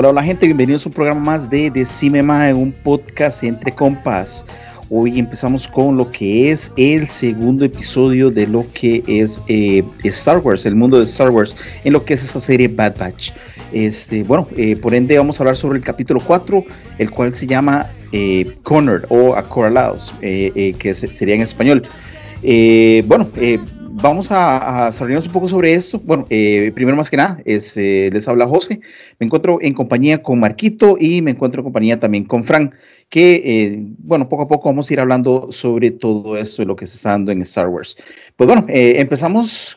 Hola, hola gente, bienvenidos a un programa más de Decime Más, un podcast entre compas. Hoy empezamos con lo que es el segundo episodio de lo que es eh, Star Wars, el mundo de Star Wars, en lo que es esa serie Bad Batch. Este, bueno, eh, por ende vamos a hablar sobre el capítulo 4, el cual se llama eh, o Acorralados, eh, que sería en español. bueno, vamos a, a un poco sobre esto. Bueno, eh, primero más que nada, eh, les habla José. Me encuentro en compañía con Marquito y me encuentro en compañía también con Frank, que, eh, bueno, poco a poco vamos a ir hablando sobre todo esto de lo que se está dando en Star Wars. Pues bueno, empezamos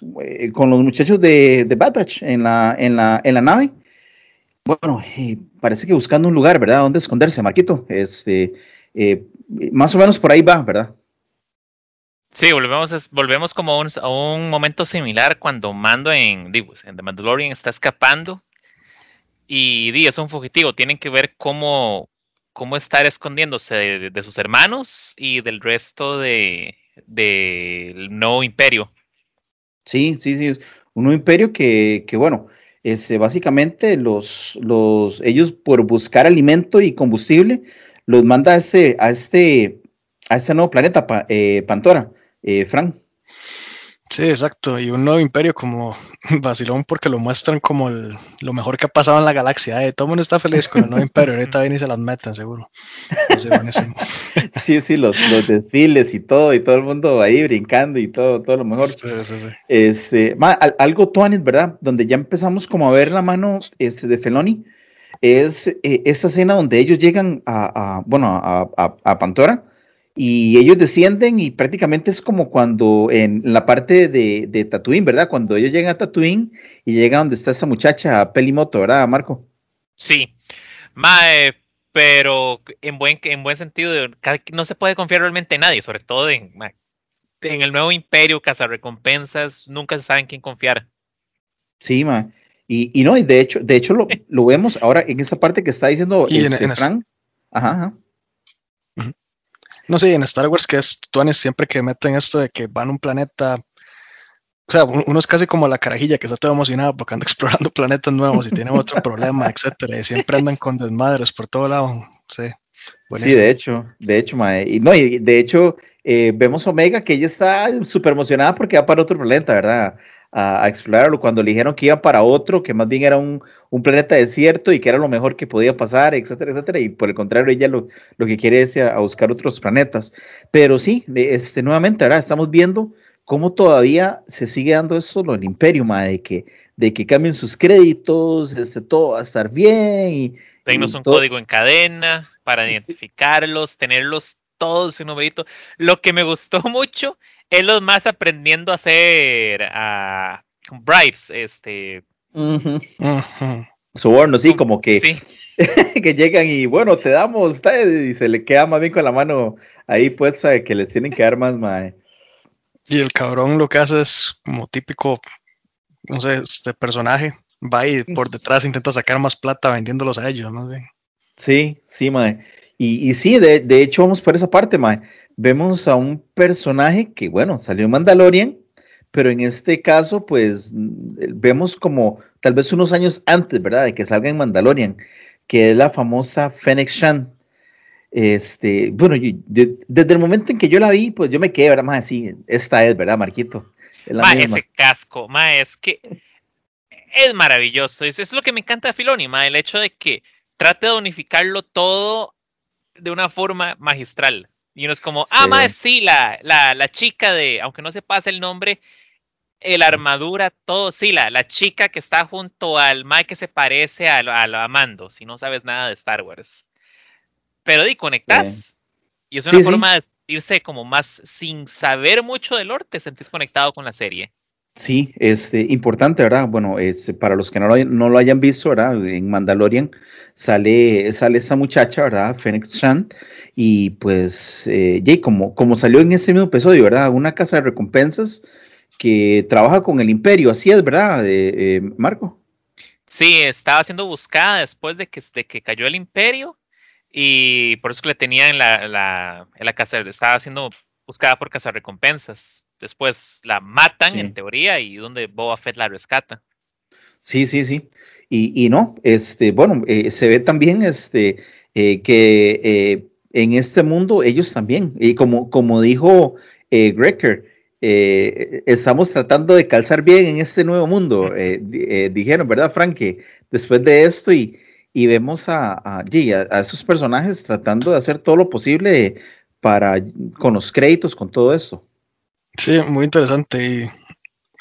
con los muchachos de, Bad Batch en la, nave. Bueno, parece que buscando un lugar, ¿verdad? Donde esconderse, Marquito. Este, más o menos por ahí va, ¿verdad? Sí, volvemos, volvemos como a un momento similar cuando Mando en, digo, en The Mandalorian está escapando y Di es un fugitivo. Tienen que ver cómo, cómo estar escondiéndose de, sus hermanos y del resto del de, nuevo imperio. Sí, sí, sí. Un nuevo imperio que, que bueno, este, básicamente los, los, ellos por buscar alimento y combustible los manda a este, a este, a este nuevo planeta, eh, Pantora eh, Frank. Sí, exacto. Y un nuevo imperio como vacilón porque lo muestran como lo mejor que ha pasado en la galaxia. Eh. Todo el mundo está feliz con el nuevo imperio. Ahorita vienen y se las meten, seguro. sí, sí, los, los, desfiles y todo, y todo el mundo ahí brincando y todo, todo lo mejor. Sí, sí, sí. Este, algo tuanis, ¿verdad? Donde ya empezamos como a ver la mano este, de Feloni. Es eh, esta escena donde ellos llegan a, bueno, a, a, a Pantora y ellos descienden y prácticamente es como cuando en la parte de, de Tatooine, ¿verdad? Cuando ellos llegan a Tatooine y llegan donde está esa muchacha, Pelimoto, ¿verdad, Marco? Sí, Mae, pero en buen, en buen sentido, no se puede confiar realmente en nadie, sobre todo en, en el nuevo imperio, recompensas nunca se sabe en quién confiar. Sí, ma. Y, y no, y de hecho, de hecho lo, lo, vemos ahora en esa parte que está diciendo este, Frank. Ajá, ajá. No sé, en Star Wars, que es Tuanes, siempre que meten esto de que van a un planeta. O sea, uno es casi como la carajilla que está todo emocionado porque anda explorando planetas nuevos y tiene otro problema, etcétera. Y siempre andan con desmadres por todo lado. Sí, sí de hecho, de hecho, mae. Y no, y de hecho, eh, vemos Omega que ella está súper emocionada porque va para otro planeta, ¿verdad? A, explorarlo, cuando le dijeron que iban para otro, que más bien era un, planeta desierto y que era lo mejor que podía pasar, etcétera, etcétera, y por el contrario, ella lo, lo que quiere es a, buscar otros planetas. Pero sí, este, nuevamente, ahora estamos viendo cómo todavía se sigue dando eso lo del imperio, de que, de que cambien sus créditos, este, todo va a estar bien. Y, Tenemos un código en cadena para identificarlos, tenerlos todos en numerito. Lo que me gustó mucho es los más aprendiendo a hacer a bribes, este. Sobornos, sí, como que, que llegan y bueno, te damos, y se le queda más bien con la mano ahí puesta que les tienen que dar más, mae. Y el cabrón lo que hace es como típico, no sé, este personaje, va y por detrás intenta sacar más plata vendiéndolos a ellos, ¿no? Sí, sí, mae. Y, y sí, de, de, hecho vamos por esa parte, mae vemos a un personaje que, bueno, salió en Mandalorian, pero en este caso, pues vemos como tal vez unos años antes, ¿verdad?, de que salga en Mandalorian, que es la famosa Fennec Shan. Este, bueno, desde el momento en que yo la vi, pues yo me quedé, ¿verdad? Más así, esta es, ¿verdad, Marquito? ma, ese casco, ma, es que es maravilloso. Eso es lo que me encanta de Filoni, ma, el hecho de que trate de unificarlo todo de una forma magistral. Y uno es como, ah, más sí, la, la, la, chica de, aunque no se pase el nombre, la armadura, todo, sí, la, la chica que está junto al Mike que se parece a, a, Amando, si no sabes nada de Star Wars. Pero di, conectas. Y es una forma de irse como más sin saber mucho del lore, te sentís conectado con la serie. Sí, es eh, importante, ¿verdad? Bueno, es, para los que no lo, no lo hayan visto, ¿verdad? En Mandalorian sale, sale esa muchacha, ¿verdad? Phoenix Chan, y pues, eh, como, como salió en ese mismo episodio, ¿verdad? Una casa de recompensas que trabaja con el imperio, así es, ¿verdad, eh, Marco? Sí, estaba siendo buscada después de que, de que cayó el imperio y por eso que le tenía en la, la, en la casa, estaba siendo buscada por recompensas. Después la matan en teoría y donde Boba Fett la rescata. Sí, sí, sí. Y, no, este, bueno, eh, se ve también este, eh, que eh, en este mundo ellos también, y como, como dijo Grecker, estamos tratando de calzar bien en este nuevo mundo, dijeron, ¿verdad, Frank? después de esto y, y vemos a, a, a, esos personajes tratando de hacer todo lo posible para, con los créditos, con todo eso. Sí, muy interesante.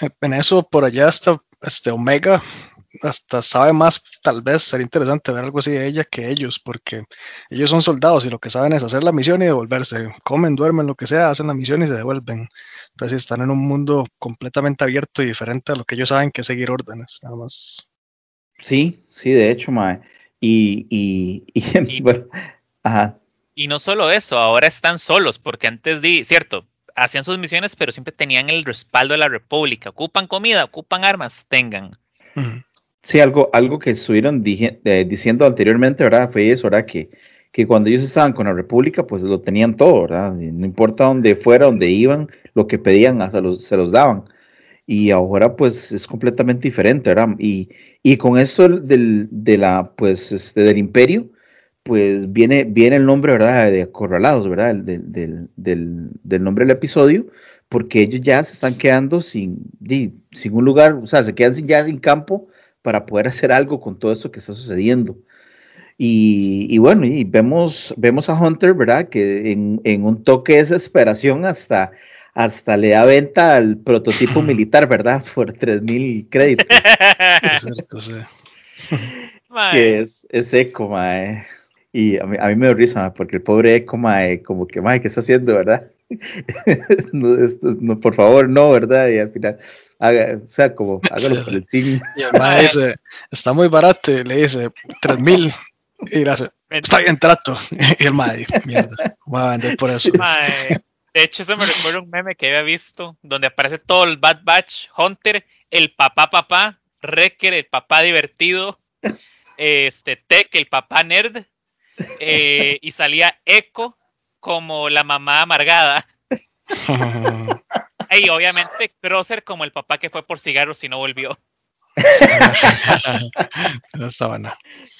Y en eso por allá está este Omega, hasta sabe más, tal vez sería interesante ver algo así de ella que ellos, porque ellos son soldados y lo que saben es hacer la misión y devolverse. Comen, duermen, lo que sea, hacen la misión y se devuelven. Entonces están en un mundo completamente abierto y diferente a lo que ellos saben que es seguir órdenes, nada más. Sí, sí, de hecho, Mae. Y, y, y, bueno, ajá. Y no solo eso, ahora están solos, porque antes di, cierto, hacían sus misiones, pero siempre tenían el respaldo de la República. Ocupan comida, ocupan armas, tengan. Sí, algo, algo que estuvieron eh, diciendo anteriormente, ¿verdad? Fue eso, ¿verdad? Que, que cuando ellos estaban con la República, pues lo tenían todo, ¿verdad? no importa dónde fuera, dónde iban, lo que pedían, hasta se los daban. Y ahora, pues, es completamente diferente, ¿verdad? Y, y con esto del, de la, pues, este, del imperio, pues viene, viene el nombre, ¿verdad? De acorralados, ¿verdad? Del, del, nombre del episodio, porque ellos ya se están quedando sin, sin un lugar, o sea, se quedan sin, ya sin campo para poder hacer algo con todo esto que está sucediendo. Y, bueno, y vemos, vemos a Hunter, ¿verdad? Que en, un toque de desesperación hasta, hasta le da venta al prototipo militar, ¿verdad? Por 3.000 créditos. es sí. que es, es eco, mae. Y a mí, a mí me da risa, porque el pobre Eco, mae, como que, mae, ¿qué está haciendo, verdad? no, por favor, no, ¿verdad? Y al final, haga, o sea, como, hágalo por el team. Y el mae dice, está muy barato, y le dice, 3 mil. Y le hace, está bien trato. Y el mae, mierda, voy a vender por eso. de hecho, eso me recuerda un meme que había visto, donde aparece todo el Bad Batch, Hunter, el papá papá, Wrecker, el papá divertido, este Tech, el papá nerd, eh, y salía Echo como la mamá amargada. y obviamente Crosser como el papá que fue por cigarros y no volvió. no estaba nada.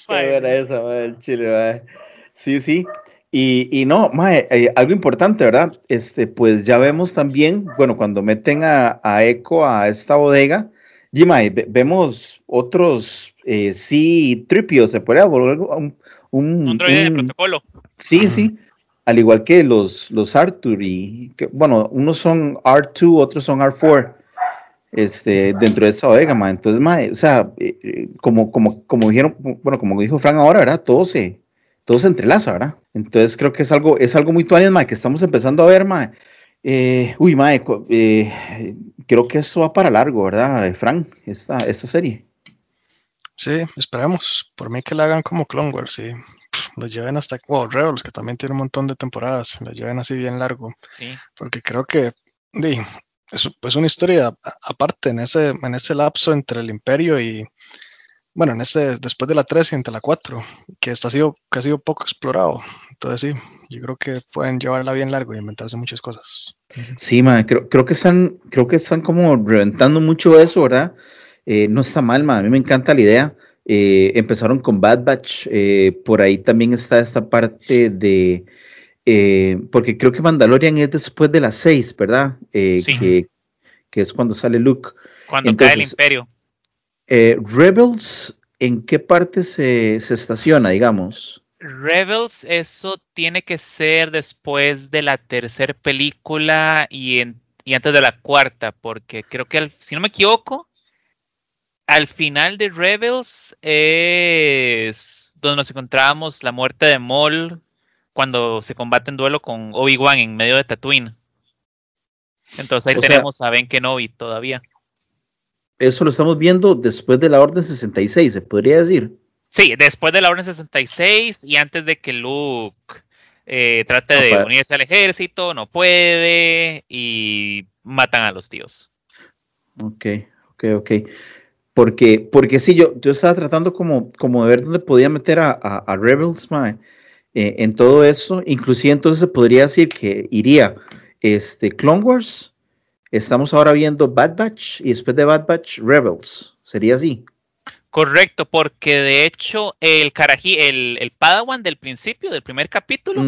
el chile, Sí, sí. Y, y no, eh, algo importante, ¿verdad? Este, pues ya vemos también, bueno, cuando meten a, a Echo a esta bodega, y vemos otros, eh, sí, tripios, se puede volver un, un, droide de protocolo. Sí, sí. Al igual que los, los Arthur y, que, bueno, unos son R2, otros son R4 este, dentro de esa bodega, ma. Entonces, ma, o sea, eh, eh, como, como, como dijeron, bueno, como dijo Frank ahora, ¿verdad? Todo se, todo se entrelaza, ¿verdad? Entonces creo que es algo, es algo muy tuanis, ma, que estamos empezando a ver, ma. Eh, uy, ma, creo que eso va para largo, ¿verdad, Frank? Esta, esta serie. Sí, esperemos. Por mí que la hagan como Clone Wars y los lleven hasta, wow, Rebels, que también tiene un montón de temporadas, los lleven así bien largo. Porque creo que di, es, una historia aparte en ese, en ese lapso entre el Imperio y, bueno, en ese, después de la 3 y entre la 4, que, está sido, que ha sido poco explorado. Entonces sí, yo creo que pueden llevarla bien largo y inventarse muchas cosas. Sí, man, creo, creo, que están, creo que están como reventando mucho eso, ¿verdad? Eh, no está mal, a mí me encanta la idea. Eh, empezaron con Bad Batch, eh, por ahí también está esta parte de, porque creo que Mandalorian es después de las seis, ¿verdad? Que, es cuando sale Luke. Cuando cae el imperio. Rebels, ¿en qué parte se, se estaciona, digamos? Rebels, eso tiene que ser después de la tercera película y, y antes de la cuarta, porque creo que, si no me equivoco, al final de Rebels es donde nos encontramos la muerte de Maul cuando se combate en duelo con Obi-Wan en medio de Tatooine. Entonces ahí tenemos a Ben Kenobi todavía. Eso lo estamos viendo después de la Orden 66, se podría decir. Sí, después de la Orden 66 y antes de que Luke eh, trate de unirse al ejército, no puede y matan a los tíos. Ok, ok, ok. Porque, porque sí, yo, yo estaba tratando como, como de ver dónde podía meter a, a, Rebels eh, en todo eso. Inclusive entonces se podría decir que iría este, Clone Wars. Estamos ahora viendo Bad Batch y después de Bad Batch, Rebels. ¿Sería así? Correcto, porque de hecho el Karaji, el, el Padawan del principio, del primer capítulo,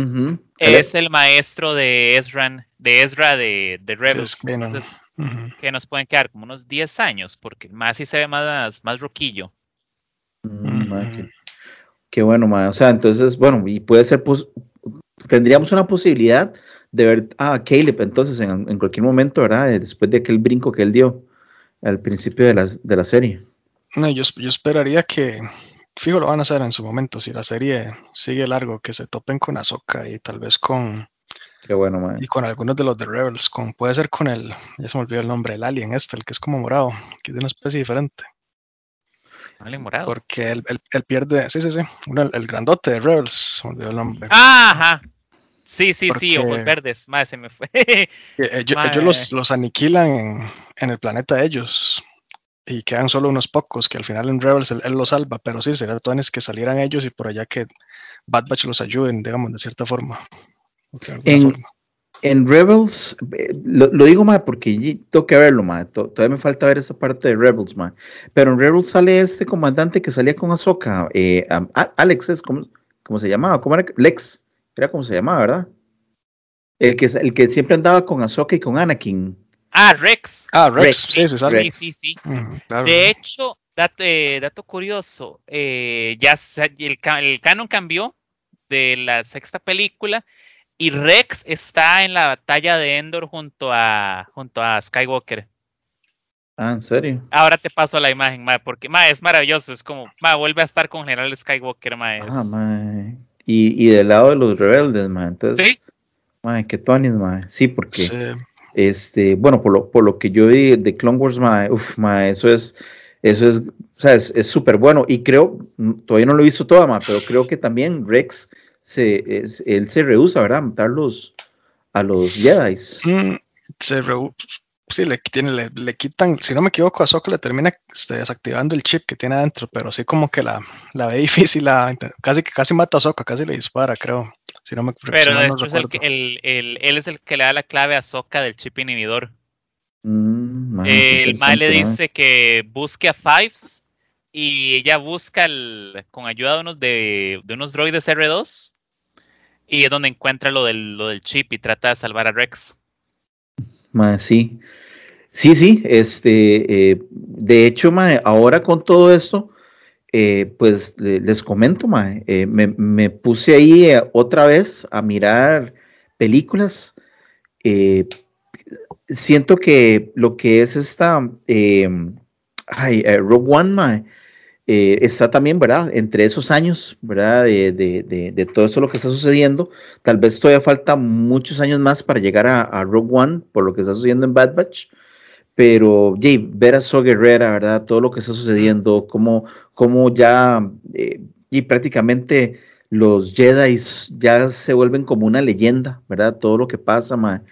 es el maestro de Ezra, de Ezra de, de Rebels. Es que no. Entonces, que nos pueden quedar como unos 10 años, porque más sí se ve más, más roquillo. Mm, ma, qué, qué bueno, ma. O sea, entonces, bueno, y puede ser, pos- tendríamos una posibilidad de ver a Caleb entonces en, en cualquier momento, ¿verdad? Eh, Después de aquel brinco que él dio al principio de la, de la serie. No, yo, yo esperaría que, fijo, lo van a hacer en su momento, si la serie sigue largo, que se topen con Ahsoka y tal vez con, Qué bueno, ma. y con algunos de los de Rebels, con, puede ser con el, ya se me olvidó el nombre, el alien este, el que es como morado, que es de una especie diferente, Vale, morado. porque él, él- él pierde, sí, sí, sí, uno, el, el grandote de Rebels, se me olvidó el nombre. Ajá. Sí, sí, sí, Porque- ojos verdes. Más se me fue. Ellos, Mae. ellos los, los aniquilan en, en el planeta de ellos y quedan solo unos pocos que al final en Rebels él, él los salva, pero sí, sería tones que salieran ellos y por allá que Bad Batch los ayuden, digamos, de cierta forma. de En- forma. En Rebels, eh, lo, lo digo, ma, porque tengo que verlo, to- Todavía me falta ver esa parte de Rebels, ma. Pero en Rebels sale este comandante que salía con Ahsoka. eh, A- Alex es como, ¿cómo se llamaba? ¿Cómo era? Lex. Era como se llamaba, ¿verdad? El que, el que siempre andaba con Ahsoka y con Anakin. Ah, Rex. Ah, Rex, Rex, sí, sí, sale. Rex. Sí, sí, sí. Claro. De hecho, dato, eh, dato curioso, eh, ya el, ca- el canon cambió de la sexta película y Rex está en la batalla de Endor junto a, junto a Skywalker. Ah, ¿en serio? Ahora te paso la imagen, ma, porque ma, es maravilloso, es como, ma, vuelve a estar con General Skywalker, ma, es- Ah, ma. Y, y del lado de los rebeldes, ma. Entonces, Sí, ma, qué tonis, ma. Sí, porque... Sí, Este, bueno, por lo, por lo que yo vi de Clone Wars, ma, uf, eso es, eso es, o sea, es súper bueno. Y creo, mm, todavía no lo he visto toda, ma, pero creo que también Rex, se, es- él se rehúsa, ¿verdad? A matar los, a los Jedi. Mm, se rehu- sí, le, quitan, si no me equivoco, a Ahsoka le termina este, desactivando el chip que tiene adentro, pero sí como que la, ve difícil, la, casi casi mata a Ahsoka, casi le dispara, creo. Si no me si pero de no hecho es el, que- el- el- él es el que le da la clave a Soka del chip inhibidor. Mm, ma, qué el Mae le dice que busque a Fives y ella busca el, con ayuda de unos, de, de unos droides R2 y es donde encuentra lo del, lo del chip y trata de salvar a Rex. Ma, sí. Sí, sí, este, eh, de hecho, ma, ahora con todo esto, eh, pues le- les comento, ma, eh, me, puse ahí eh, otra vez a mirar películas. eh, siento que lo que es esta, eh, ay, Rogue One, está también, ¿verdad? Entre esos años, ¿verdad? De, todo esto lo que está sucediendo. Tal vez todavía falta muchos años más para llegar a, a Rogue One, por lo que está sucediendo en Bad Batch. Pero, Jay, ver a So Guerrera, ¿verdad? Todo lo que está sucediendo, cómo, cómo ya, eh, y prácticamente los Jedi ya se vuelven como una leyenda, ¿verdad? Todo lo que pasa, ma,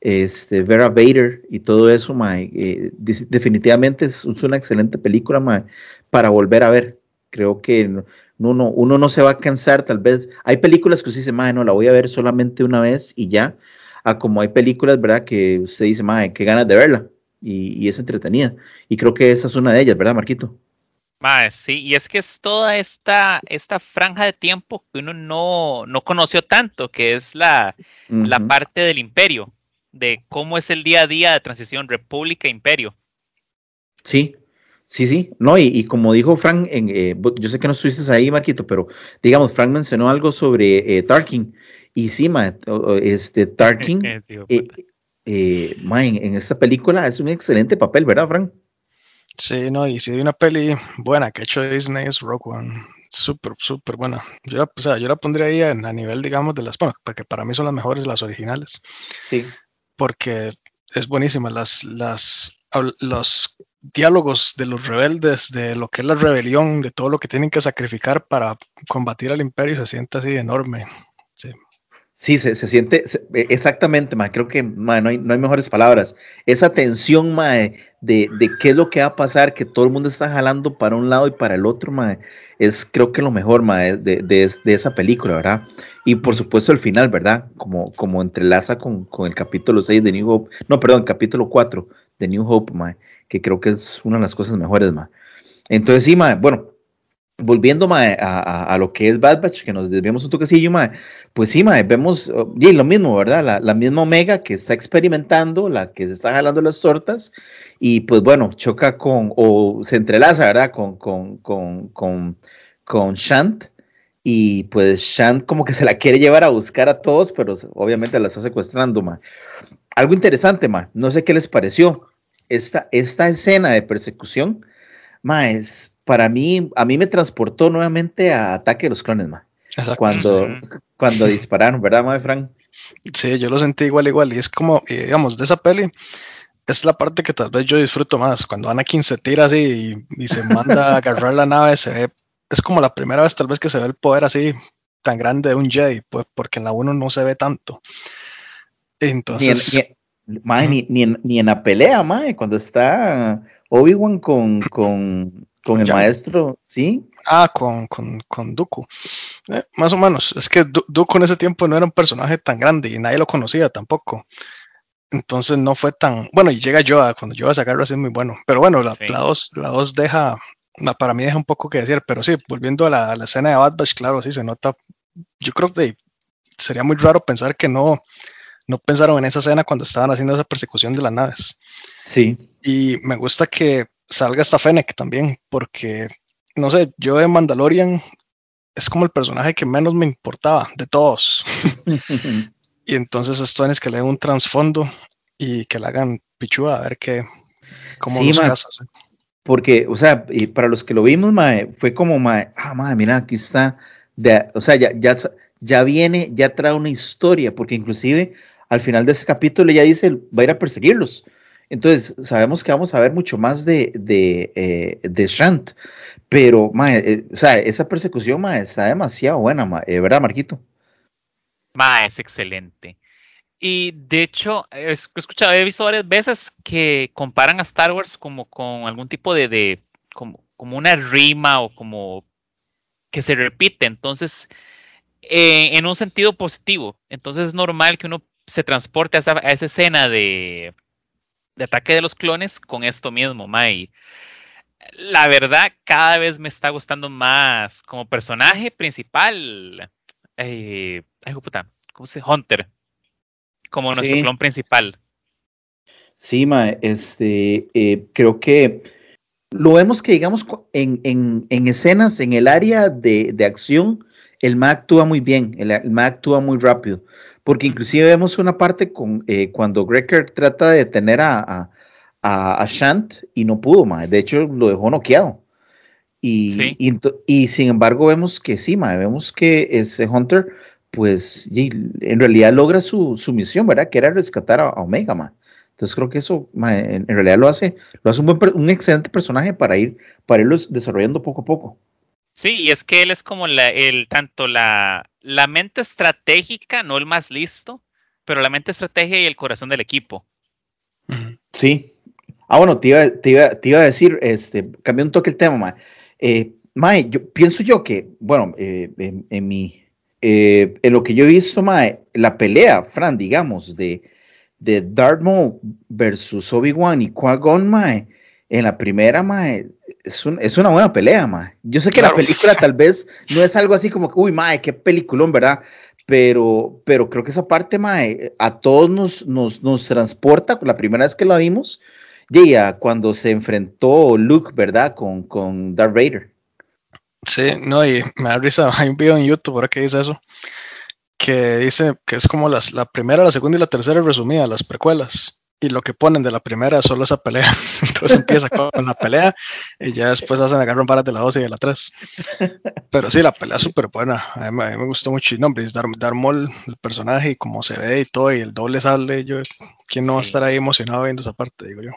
este, ver a Vader y todo eso, ma, eh, definitivamente es, una excelente película, ma, para volver a ver. Creo que no- uno, uno no se va a cansar, tal vez. Hay películas que usted dice, no, la voy a ver solamente una vez y ya. A como hay películas, ¿verdad? Que usted dice, ma, qué ganas de verla. Y, y es entretenida. Y creo que esa es una de ellas, ¿verdad, Marquito? Mae, sí, y es que es toda esta, esta franja de tiempo que uno no, no conoció tanto, que es la, la parte del imperio, de cómo es el día a día de transición república-imperio. Sí, sí, sí. No, y, y como dijo Frank, en, eh, yo sé que no estuviste ahí, Marquito, pero digamos, Frank mencionó algo sobre eh, Tarkin. Y sí, ma, o- o, este, Tarkin, Sí, eh, eh, en esta película es un excelente papel, ¿verdad, Frank? Sí, no, y si hay una peli buena que ha hecho Disney es Rogue One. Súper, súper buena. Yo la, o sea, yo la pondría ahí en- a nivel, digamos, de las, bueno, porque para mí son las mejores las originales, Sí. porque es buenísima. Las, las, los diálogos de los rebeldes, de lo que es la rebelión, de todo lo que tienen que sacrificar para combatir al imperio, se siente así enorme. Sí. Sí, se, se siente eh, exactamente, ma, creo que ma, no, hay, no hay mejores palabras. Esa tensión ma, de, de qué es lo que va a pasar, que todo el mundo está jalando para un lado y para el otro, ma, es creo que lo mejor ma, de, de, de- esa película, ¿verdad? Y por supuesto el final, ¿verdad? Como, como entrelaza con, con el capítulo 6 de New Hope, no, perdón, capítulo 4 de New Hope, mae, que creo que es una de las cosas mejores, mae. Entonces, sí, mae, bueno, volviendo mae, a, a, lo que es Bad Batch, que nos desviamos un toquecillo, mae, pues sí, mae, vemos y lo mismo, ¿verdad? La, la, misma Omega que está experimentando, la que se está jalando las tortas, y pues bueno, choca con, o se entrelaza, ¿verdad? Con, con, con, con, con Shant, y pues Shant como que se la quiere llevar a buscar a todos, pero obviamente la está secuestrando, mae. Algo interesante, mae, no sé qué les pareció. Esta, esta escena de persecución, mae, es para mí, a mí me transportó nuevamente a Ataque de los Clones, ma. Cuando, cuando dispararon, ¿verdad, ma, Frank? Sí, yo lo sentí igual, igual. Y es como, digamos, de esa peli, es la parte que tal vez yo disfruto más. Cuando Anakin se tira así y, se manda a agarrar la nave, se ve, es como la primera vez tal vez que se ve el poder así tan grande de un Jedi, pues porque en la 1 no se ve tanto. Entonces... Ni en, ni, en, la pelea, mae, cuando está Obi-Wan con, con, con el maestro, ¿sí? Ah, con, con, con Dooku. Eh, más o menos. Es que Dooku en ese tiempo no era un personaje tan grande y nadie lo conocía tampoco. Entonces no fue tan. Bueno, y llega Yoda, cuando Yoda sacarlo así es muy bueno. Pero bueno, la 2 la dos, deja. Para mí deja un poco que decir. Pero sí, volviendo a la, escena de Bad Batch, claro, sí se nota. Yo creo que sería muy raro pensar que no, no pensaron en esa escena cuando estaban haciendo esa persecución de las naves. Sí. Y me gusta que salga esta Fennec también, porque, no sé, yo de Mandalorian es como el personaje que menos me importaba de todos. y entonces esto es que le den un trasfondo y que le hagan pichua a ver qué, cómo sí, casas. Porque, o sea, y para los que lo vimos, mae, fue como, mae, ah, mae, mira, aquí está, o sea, ya, ya, ya viene, ya trae una historia, porque inclusive al final de ese capítulo ya dice, va a ir a perseguirlos. Entonces, sabemos que vamos a ver mucho más de, de, eh, de Shant, pero, eh, o sea, esa persecución, ma, está demasiado buena, ma, eh, ¿verdad, Marquito? Ma, es excelente. Y de hecho, he escuchado, he visto varias veces que comparan a Star Wars como con algún tipo de, de como, como una rima o como que se repite. Entonces, en un sentido positivo. Entonces es normal que uno se transporte a esa, a esa escena de, de ataque de los clones con esto mismo, Mai. La verdad, cada vez me está gustando más como personaje principal. Eh, ay, puta, ¿cómo se Hunter. Como nuestro clon principal. Sí, ma, este, eh, creo que lo vemos que, digamos, en, en, en escenas, en el área de, de, acción, el Ma actúa muy bien, el, el Ma actúa muy rápido porque inclusive vemos una parte con, eh, cuando Greker trata de detener a, a, Shant y no pudo, de hecho lo dejó noqueado. Y, y, sin embargo vemos que sí, vemos que ese Hunter, pues en realidad logra su, su, misión, ¿verdad? Que era rescatar a, Omega, ma. Entonces creo que eso en, realidad lo hace, lo hace un, buen, un excelente personaje para ir, para irlos desarrollando poco a poco. Sí, y es que él es como la, el, tanto la, la mente estratégica, no el más listo, pero la mente estratégica y el corazón del equipo. Sí. Ah, bueno, te iba, te iba, a decir, este, cambié un toque el tema, Mae. Eh, mae, yo pienso yo que, bueno, eh, en, mi, eh, en lo que yo he visto, Mae, la pelea, Fran, digamos, de, de Darth Maul versus Obi-Wan y Qui-Gon, Mae, en la primera, mae, es, es una buena pelea, mae. Yo sé que la película tal vez no es algo así como, uy, mae, qué peliculón, ¿verdad? Pero, pero creo que esa parte, mae, a todos nos, nos, nos transporta, la primera vez que la vimos, ya cuando se enfrentó Luke, ¿verdad? Con, con Darth Vader. Sí, no, y me da risa, hay un video en YouTube ahora que dice eso, que dice que es como las, la primera, la segunda y la tercera resumida, las precuelas y lo que ponen de la primera es solo esa pelea. Entonces empieza con la pelea y ya después hacen agarrar varas de la 2 y de la 3. Pero sí, la pelea es súper buena. A mí, me gustó mucho. Y no, hombre, Dar, Darmol, el personaje y cómo se ve y todo, y el doble sale. Yo, ¿Quién no va a estar ahí emocionado viendo esa parte? Digo yo.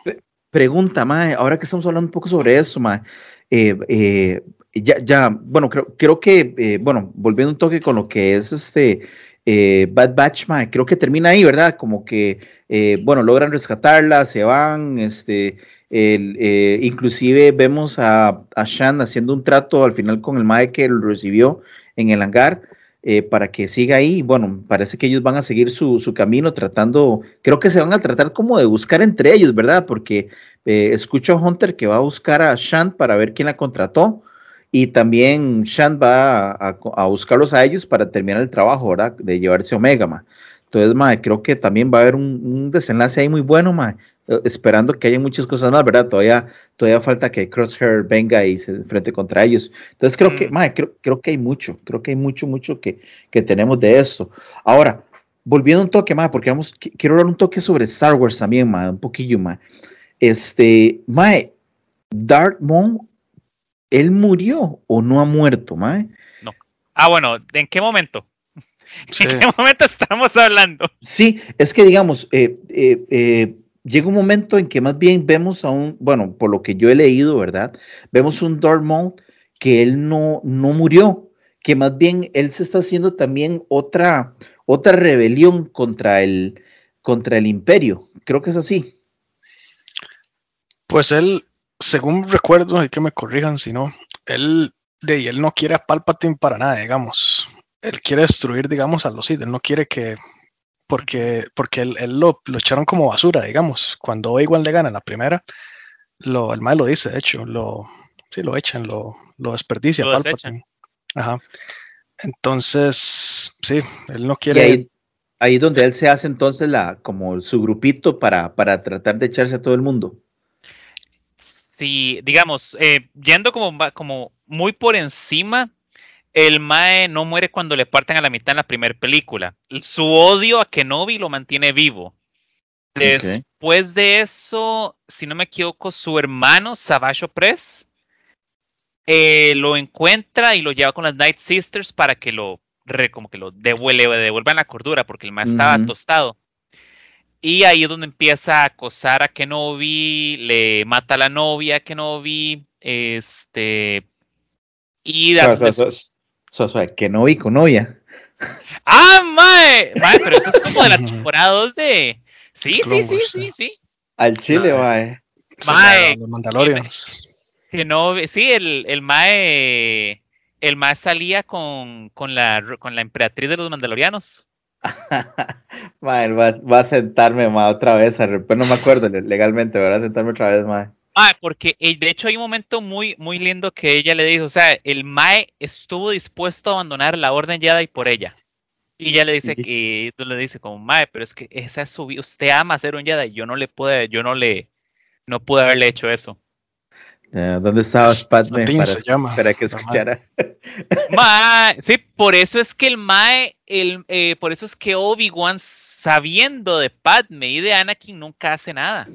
Pregunta, Mae, ahora que estamos hablando un poco sobre eso, Mae. Eh, eh, ya, ya, bueno, creo, creo que, eh, bueno, volviendo un toque con lo que es este eh, Bad Batch, creo que termina ahí, ¿verdad? Como que, eh, bueno, logran rescatarla, se van, este, eh, inclusive vemos a, a, Shan haciendo un trato al final con el Mae que lo recibió en el hangar. eh, para que siga ahí. Bueno, parece que ellos van a seguir su, camino tratando, creo que se van a tratar como de buscar entre ellos, ¿verdad? Porque eh, escucho a Hunter que va a buscar a Shant para ver quién la contrató y también Shant va a, buscarlos a ellos para terminar el trabajo, ¿verdad? De llevarse Omega, ma. Entonces, ma, creo que también va a haber un, desenlace ahí muy bueno, ma. Eh, esperando que haya muchas cosas más, ¿verdad? Todavía, todavía falta que Crosshair venga y se enfrente contra ellos. Entonces creo que, mm. creo, creo, que hay mucho, creo que hay mucho, mucho que, que tenemos de esto. Ahora, volviendo un toque más, porque vamos, quiero hablar un toque sobre Star Wars también, más, un poquillo más. Este, mae, Darth Maul, ¿él murió o no ha muerto, mae? No. Ah, bueno, ¿en qué momento? ¿En qué momento estamos hablando? Sí, es que digamos, eh, eh, eh llega un momento en que más bien vemos a un, bueno, por lo que yo he leído, ¿verdad? Vemos un Darth que él no, no murió, que más bien él se está haciendo también otra, otra rebelión contra el, contra el imperio. Creo que es así. Pues él, según recuerdo, hay que me corrijan si no, él, de, él no quiere a Palpatine para nada, digamos. Él quiere destruir, digamos, a los Sith. Él no quiere que porque, porque él, lo, echaron como basura, digamos. Cuando igual le gana la primera, lo, el mal lo dice, de hecho, lo, sí, lo echan, lo, lo desperdicia. Lo Ajá. Entonces, sí, él no quiere. ahí, ahí, donde él se hace entonces la, como su grupito para, para tratar de echarse a todo el mundo. Sí, digamos, eh, yendo como, como muy por encima, el Mae no muere cuando le parten a la mitad en la primera película. Su odio a Kenobi lo mantiene vivo. Después de eso, si no me equivoco, su hermano Savage Press eh, lo encuentra y lo lleva con las Night Sisters para que lo como que lo devuelvan la cordura porque el Mae estaba tostado. Y ahí es donde empieza a acosar a Kenobi, le mata a la novia a Kenobi, este y después, o sea, que no vi con novia. ¡Ah, mae! Mae, pero eso es como de la temporada 2 de. Sí, sí, sí, sí, sí. Al Chile, mae. Mae. Los Mandalorians. Que no, sí, el, el mae. El mae salía con, con, la, con la emperatriz de los Mandalorianos. mae, va, va, a sentarme mae, otra vez. Pero no me acuerdo legalmente, va a sentarme otra vez, mae. Ah, porque eh, de hecho hay un momento muy, muy lindo que ella le dice, o sea, el Mae estuvo dispuesto a abandonar la Orden Jedi por ella. Y ella le dice que, le dice como Mae, pero es que esa es su vida, usted ama ser un Jedi, yo no le pude, yo no le, no pude haberle hecho eso. ¿Dónde estaba Padme para, que escuchara? Mae, sí, por eso es que el Mae, el, eh, por eso es que Obi-Wan, sabiendo de Padme y de Anakin, nunca hace nada.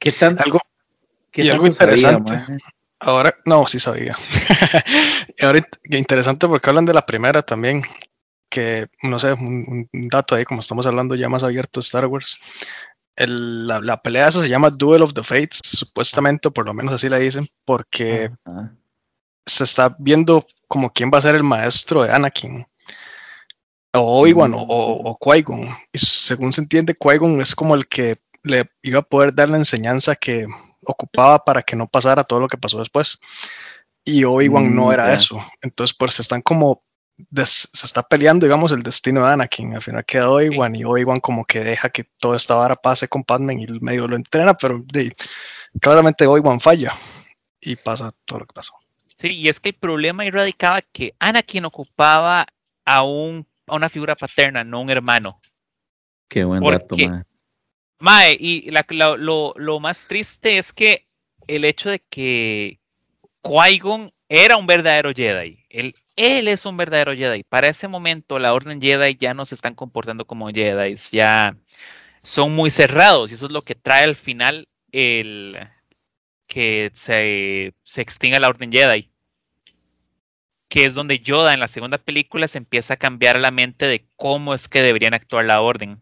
¿Qué tan, algo, y algo interesante. ahora, no, sí sabía. y ahora interesante porque hablan de la primera también, que no sé, un, dato ahí, como estamos hablando ya más abierto de Star Wars. La, pelea esa se llama Duel of the Fates, supuestamente, por lo menos así la dicen, porque se está viendo como quién va a ser el maestro de Anakin. O Obi-Wan o, o, Qui-Gon. Y según se entiende, Qui-Gon es como el que le iba a poder dar la enseñanza que ocupaba para que no pasara todo lo que pasó después. Y Obi-Wan no mm, era eso. Entonces, pues están como, se está peleando, digamos, el destino de Anakin. Al final queda Obi-Wan y Obi-Wan como que deja que toda esta vara pase con Padme y medio lo entrena, pero claramente Obi-Wan falla y pasa todo lo que pasó. Sí, y es que el problema radicaba que Anakin ocupaba a, un, a una figura paterna, no un hermano. Qué buen dato, Mae, y lo, más triste es que el hecho de que Qui-Gon era un verdadero Jedi. Él, él es un verdadero Jedi. Para ese momento, la Orden Jedi ya no se están comportando como Jedi. Ya son muy cerrados. Y eso es lo que trae al final el que se, se extinga la Orden Jedi. Que es donde Yoda en la segunda película se empieza a cambiar la mente de cómo es que deberían actuar la Orden.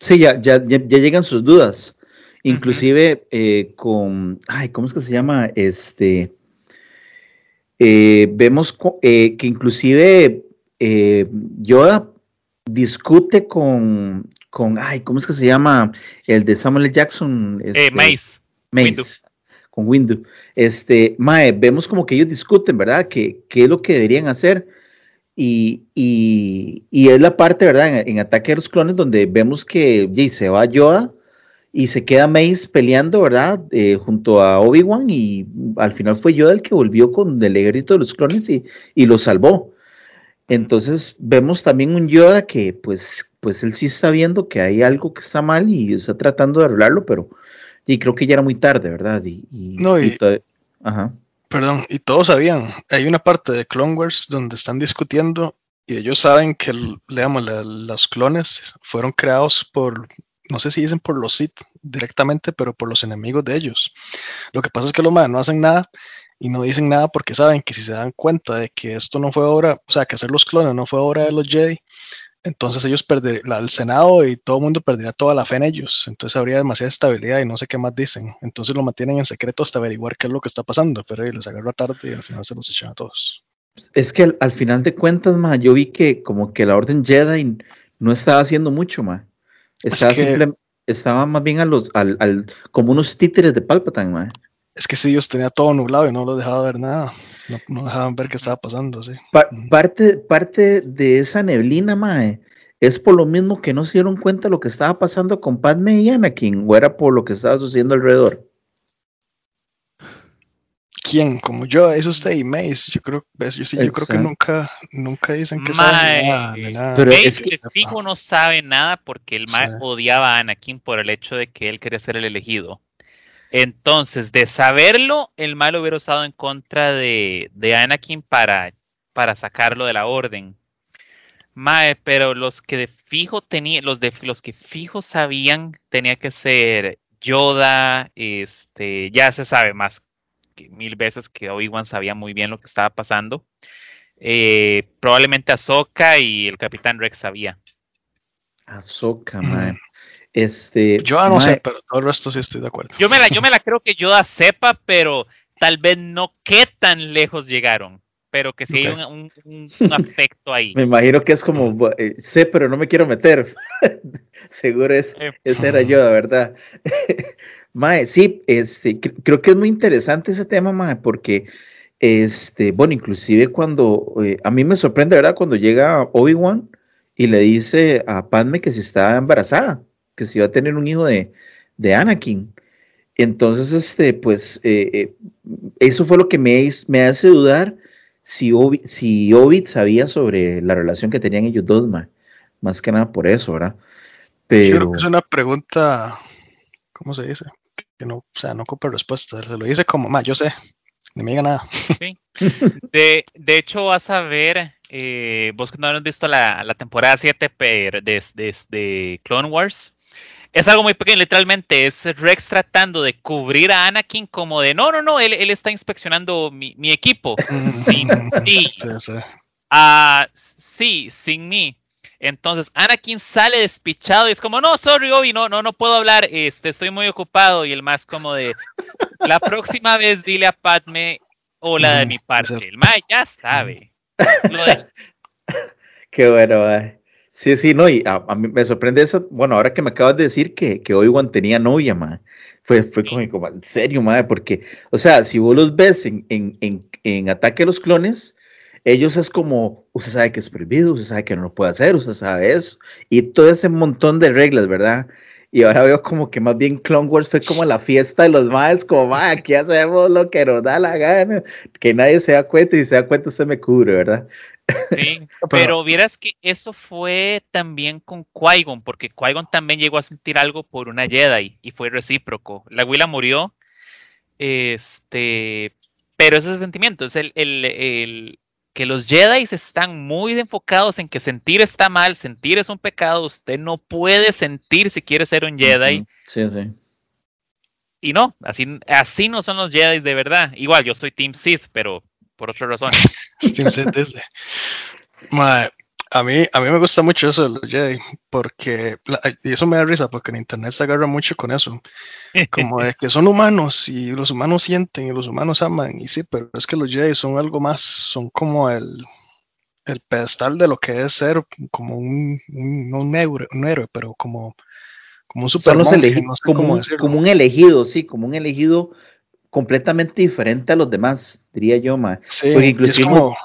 Sí, ya, ya, ya, llegan sus dudas. Inclusive eh, con, ay, ¿cómo es que se llama? Este, eh, vemos eh, que inclusive Yoda discute con, con, ay, ¿cómo es que se llama? El de Samuel L. Jackson. Este, Mace. Mace. Con Windu. Este, Mae, vemos como que ellos discuten, ¿verdad? ¿Qué, qué es lo que deberían hacer? Y, y, es la parte, ¿verdad? En, Ataque de los Clones donde vemos que se va Yoda y se queda Mace peleando, ¿verdad? Eh, junto a Obi-Wan y al final fue Yoda el que volvió con el ejército de los clones y, y lo salvó. Entonces vemos también un Yoda que pues, pues él sí está viendo que hay algo que está mal y está tratando de arreglarlo, pero y creo que ya era muy tarde, ¿verdad? Y, no, y, ajá. Perdón, y todos sabían, hay una parte de Clone Wars donde están discutiendo y ellos saben que, leamos, los clones fueron creados por, no sé si dicen por los Sith directamente, pero por los enemigos de ellos. Lo que pasa es que los más no hacen nada y no dicen nada porque saben que si se dan cuenta de que esto no fue obra, o sea, que hacer los clones no fue obra de los Jedi, entonces ellos perderían, el Senado y todo el mundo perdería toda la fe en ellos, entonces habría demasiada estabilidad y no sé qué más dicen, entonces lo mantienen en secreto hasta averiguar qué es lo que está pasando, pero les agarra tarde y al final se los echan a todos. Es que al, final de cuentas, ma, yo vi que como que la Orden Jedi no estaba haciendo mucho, ma. Estaba, estaba más bien a los, al, como unos títeres de Palpatine, es que si ellos tenía todo nublado y no lo dejaba ver nada. No, dejaban ver qué estaba pasando, sí. parte, parte de esa neblina, Mae, es por lo mismo que no se dieron cuenta de lo que estaba pasando con Padme y Anakin, o era por lo que estaba sucediendo alrededor. ¿Quién? Como yo, eso usted y Mace. Yo creo, yo, sí, yo creo que nunca, nunca dicen que saben nada, Pero Mace es que, fijo no sabe nada porque el Mae odiaba a Anakin por el hecho de que él quería ser el elegido. Entonces, de saberlo, el mal hubiera usado en contra de, Anakin para, para sacarlo de la orden. Mae, pero los que de fijo tenían, los de los que fijo sabían, tenía que ser Yoda, este, ya se sabe más que mil veces que Obi-Wan sabía muy bien lo que estaba pasando. Eh, probablemente Ahsoka y el Capitán Rex sabía. Ahsoka, mae. Este, yo no sé, pero todo el resto sí estoy de acuerdo. Yo me la, yo me la creo que Yoda sepa, pero tal vez no qué tan lejos llegaron, pero que sí hay un, un, afecto ahí. me imagino que es como, eh, sé, pero no me quiero meter. Seguro es, ese era Yoda, ¿verdad? mae, sí, este, creo que es muy interesante ese tema, mae, porque, este, bueno, inclusive cuando, eh, a mí me sorprende, ¿verdad? Cuando llega Obi-Wan y le dice a Padme que si está embarazada que se iba a tener un hijo de, Anakin. Entonces, este, pues, eh, eh, eso fue lo que me, me hace dudar si, Obi, si Ovid sabía sobre la relación que tenían ellos dos, más que nada por eso, ¿verdad? Pero... Yo creo que es una pregunta, ¿cómo se dice? Que no, o sea, no ocupa respuesta. Se lo dice como, ma, yo sé, no me diga nada. De, de, hecho, vas a ver, eh, vos que no has visto la, temporada 7 de, de Clone Wars, es algo muy pequeño, literalmente. Es Rex tratando de cubrir a Anakin como de, no, no, no, él, está inspeccionando mi, equipo. sin ti. Ah, sí, sin mí. Entonces Anakin sale despichado y es como, no, sorry, Obi, no, no, no puedo hablar, este, estoy muy ocupado. Y el más como de, la próxima vez dile a Padme hola de mi parte. El más ya sabe. Qué bueno, Sí, sí, no, y a, mí me sorprende eso. Bueno, ahora que me acabas de decir que, que Obi-Wan tenía novia, ma, fue, fue como, en serio, madre, porque, o sea, si vos los ves en, en, en, en Ataque a los Clones, ellos es como, usted sabe que es prohibido, usted sabe que no lo puede hacer, usted sabe eso, y todo ese montón de reglas, ¿verdad? Y ahora veo como que más bien Clone Wars fue como la fiesta de los más, como, ma, aquí hacemos lo que nos da la gana, que nadie se da cuenta y si se da cuenta usted me cubre, ¿verdad? Sí, pero vieras que eso fue también con Qui-Gon, porque Qui-Gon también llegó a sentir algo por una Jedi y fue recíproco. La Willa murió, este, pero ese sentimiento es el, el, que los Jedi están muy enfocados en que sentir está mal, sentir es un pecado, usted no puede sentir si quiere ser un Jedi. Sí, sí. Y no, así, así no son los Jedi de verdad. Igual, yo soy Team Sith, pero por otras razones. Steam Set a mí, a mí me gusta mucho eso de los Jedi, porque, y eso me da risa, porque en internet se agarra mucho con eso, como de que son humanos y los humanos sienten y los humanos aman, y sí, pero es que los Jedi son algo más, son como el, el pedestal de lo que es ser como un, un, un, héroe, un héroe, pero como, como un super como, un, como un elegido, sí, como un elegido completamente diferente a los demás, diría yo, mae. Sí, Porque y inclusive como,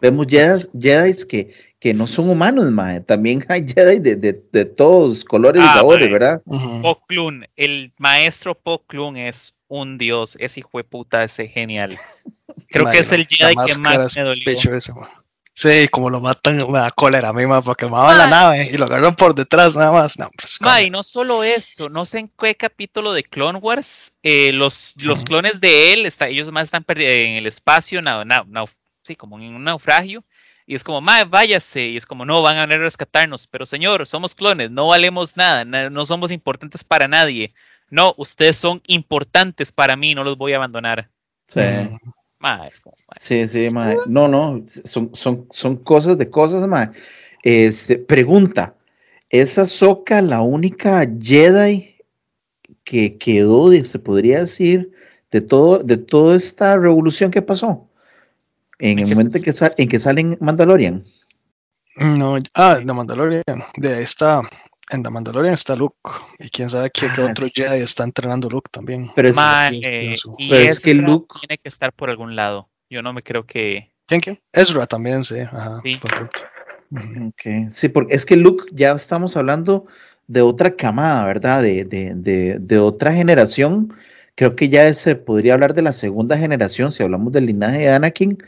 vemos Jedis, Jedis que, que no son humanos, mae. También hay Jedi de, de, de todos colores y Ah, sabores, mae. ¿verdad? Po Klun, el maestro Po Klun es un dios, ese hijo de puta, ese genial. Creo que es el Jedi que más es me dolió. pecho ese, mae. Sí, como lo matan, me da cólera a mí, porque me va la nave y lo agarran por detrás nada más. No, pues, Ma, y no solo eso, no sé en qué capítulo de Clone Wars, eh, los, los clones de él, está, ellos más están en el espacio, nau- nau- nau- sí, como en un naufragio, y es como, ma, váyase, y es como, no, van a venir a rescatarnos, pero señor, somos clones, no valemos nada, na- no somos importantes para nadie, no, ustedes son importantes para mí, no los voy a abandonar. Sí. Ma, es como, ma, Sí, sí, mae. No, no, son, son, son cosas de cosas, mae. Este, pregunta, ¿es Ahsoka la única Jedi que quedó, de- se podría decir, de todo, de toda esta revolución que pasó? En ¿En el momento en que, sal- en que salen Mandalorian. No, ah, The Mandalorian. De está, en The Mandalorian está Luke. Y quién sabe qué, qué Ah, otro sí. Jedi está entrenando Luke también. Pero es, eh, pienso. y Pero es que Luke- tiene que estar por algún lado, yo no me creo que... ¿Quién quién? Ezra también, sí. Ajá, Sí. ok, sí, porque es que Luke ya estamos hablando de otra camada, ¿verdad? De, de, de, de otra generación. Creo que ya se podría hablar de la segunda generación, si hablamos del linaje de Anakin,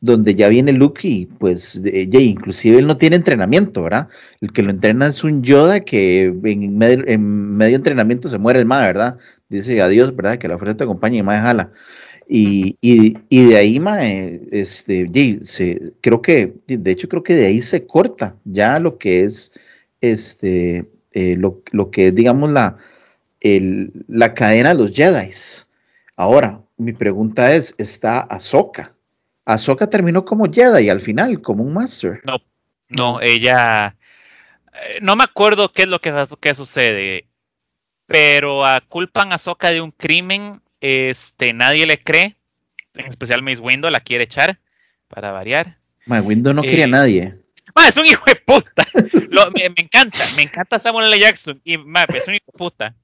donde ya viene Luke y pues de- ya, inclusive él no tiene entrenamiento, ¿verdad? El que lo entrena es un Yoda que en medio, en medio entrenamiento se muere el ma, ¿verdad? Dice adiós, ¿verdad? Que la fuerza te acompañe y ma jala. Y, y, y de ahí, ma, eh, este, ye, se, creo que, de hecho, creo que de ahí se corta ya lo que es, este, eh, lo, lo que es, digamos, la, el- la cadena de los Jedi. Ahora, mi pregunta es, ¿está Ahsoka? Ahsoka terminó como Jedi al final, como un Master. No, ella. eh, No me acuerdo qué es lo que, que sucede, pero culpan a Soka de un crimen. Este, nadie le cree, en especial Mace Windu la quiere echar, para variar. Ma, Windows no quería a Eh, nadie. Ma, es un hijo de puta. Lo- me, me encanta, me encanta Samuel L. Jackson. Y ma, es un hijo de puta.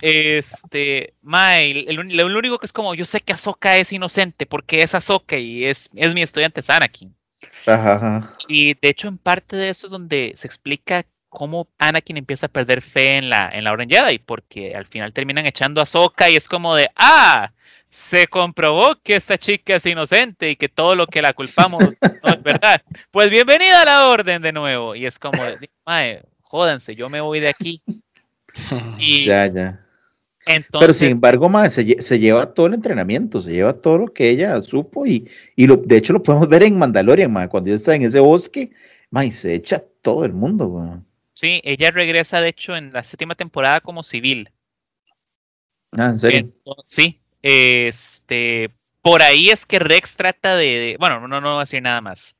Este, ma, el, el único que es como, yo sé que Ahsoka es inocente porque es Ahsoka y es, es mi estudiante es Anakin. Ajá, ajá. Y de hecho, en parte de eso es donde se explica cómo Anakin empieza a perder fe en la, en la Orden Jedi, porque al final terminan echando a Ahsoka y es como de, ah, se comprobó que esta chica es inocente y que todo lo que la culpamos no es verdad. Pues bienvenida a la Orden de nuevo. Y es como, de, mae, jódanse, yo me voy de aquí. Y Ya, ya. entonces, Pero sin embargo, se, se lleva todo el entrenamiento, se lleva todo lo que ella supo y, y lo, de hecho lo podemos ver en Mandalorian, ma, cuando ella está en ese bosque, ma, y se echa todo el mundo. sí, ella regresa, de hecho, en la séptima temporada como civil. Ah, en serio. Entonces, sí, este, por ahí es que Rex trata de, de- bueno, no, no voy a decir nada más.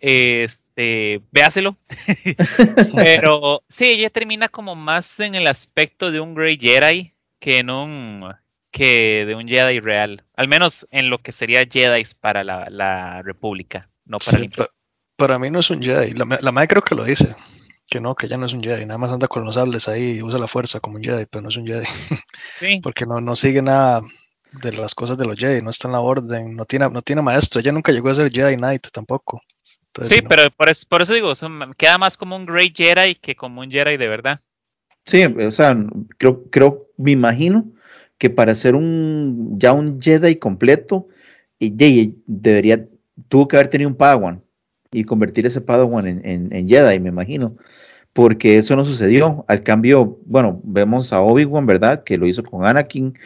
Este, véaselo. Pero sí, ella termina como más en el aspecto de un Grey Jedi que en un que de un Jedi real. Al menos en lo que sería Jedi para la, la República, no para el Sí, pa- para mí no es un Jedi. La, ma- la madre creo que lo dice. Que no, que ya no es un Jedi. Nada más anda con los sables ahí y usa la fuerza como un Jedi, pero no es un Jedi. Sí, Porque no, no sigue nada de las cosas de los Jedi. No está en la orden. No tiene, no tiene maestro. Ella nunca llegó a ser Jedi Knight tampoco. Entonces, sí, no. pero por eso, por eso digo, son- queda más como un Grey Jedi que como un Jedi de verdad. Sí, o sea, creo, creo, me imagino que para ser un ya un Jedi completo, y Jedi debería, tuvo que haber tenido un Padawan y convertir ese Padawan en, en, en Jedi, me imagino, porque eso no sucedió. Al cambio, bueno, vemos a Obi-Wan, ¿verdad? Que lo hizo con Anakin.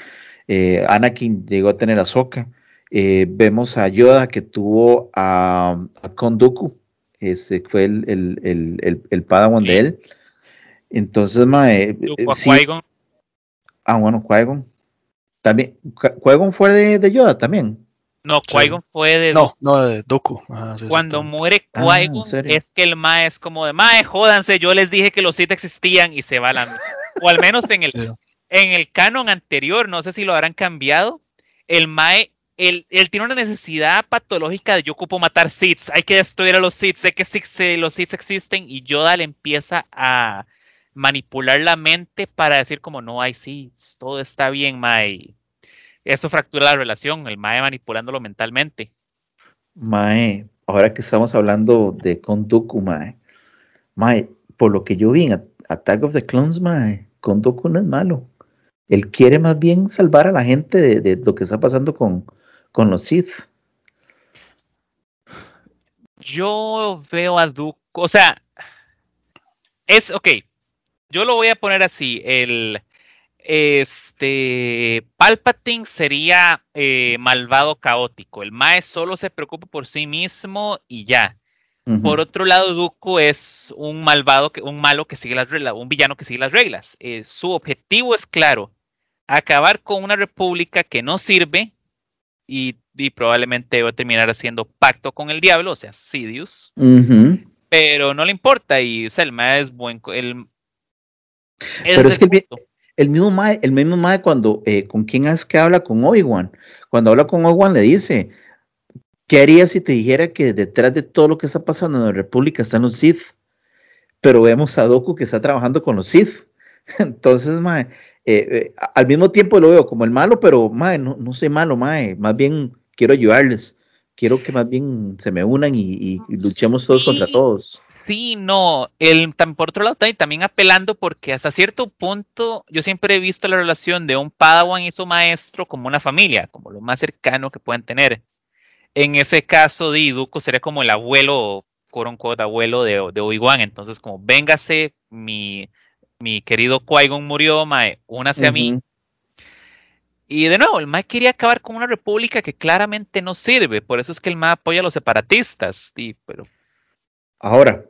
eh, Anakin llegó a tener a Sokka. Eh, vemos a Yoda que tuvo a, a Count Dooku, ese fue el, el, el, el, el Padawan Sí. de él. Entonces, mae, eh, a sí, Qui-Gon, ah, bueno, Qui-Gon. También, Qui- fue de, de Yoda también. No, Sí. Qui-Gon fue de No, no, de Doku. Sí, Cuando muere Ah, ¿en Qui-Gon, es que el Mae es como de Mae, jódanse, yo les dije que los Sith existían y se va la. O al menos en el, Sí. en el canon anterior, no sé si lo habrán cambiado. El Mae, él, él tiene una necesidad patológica de yo ocupo matar Sith, hay que destruir a los Sith, sé que los Sith existen y Yoda le empieza a manipular la mente para decir como no hay Sith, todo está bien, Mae. eso fractura la relación, el Mae manipulándolo mentalmente. Mae, ahora que estamos hablando de Kondoku, Mae, Mae, por lo que yo vi en Attack of the Clones, Mae, Kondoku no es malo. Él quiere más bien salvar a la gente de, lo que está pasando con, con los Sith. Yo veo a Dooku, o sea, es, ok, yo lo voy a poner así, el, este, Palpatine sería eh, malvado caótico, el Mae solo se preocupa por sí mismo y ya. Por otro lado, Dooku es un malvado, un malo que sigue las reglas, un villano que sigue las reglas. Eh, su objetivo es claro, acabar con una república que no sirve y, probablemente va a terminar haciendo pacto con el diablo, o sea, Sidious. Pero no le importa y o sea, el Mae es buen... El, pero es, que el, mismo Mae, el mismo Mae cuando, eh, ¿con quién es que habla? Con Obi-Wan. Cuando habla con Obi-Wan le dice, ¿Qué harías si te dijera que detrás de todo lo que está pasando en la República están los Sith? Pero vemos a Doku que está trabajando con los Sith. Entonces, mae, eh, eh, al mismo tiempo lo veo como el malo, pero mae, no, no soy malo, mae. Más bien quiero ayudarles. Quiero que más bien se me unan y, luchemos todos contra todos. Sí, no. El, por otro lado, también apelando porque hasta cierto punto yo siempre he visto la relación de un Padawan y su maestro como una familia, como lo más cercano que pueden tener. En ese caso, de Iduko sería como el abuelo, quote abuelo de, de Obi-Wan. Entonces, como, véngase, mi, mi querido Qui-Gon murió, Mae, únase a mí. Y de nuevo, el Mae quería acabar con una república que claramente no sirve. Por eso es que el Mae apoya a los separatistas. pero... Ahora,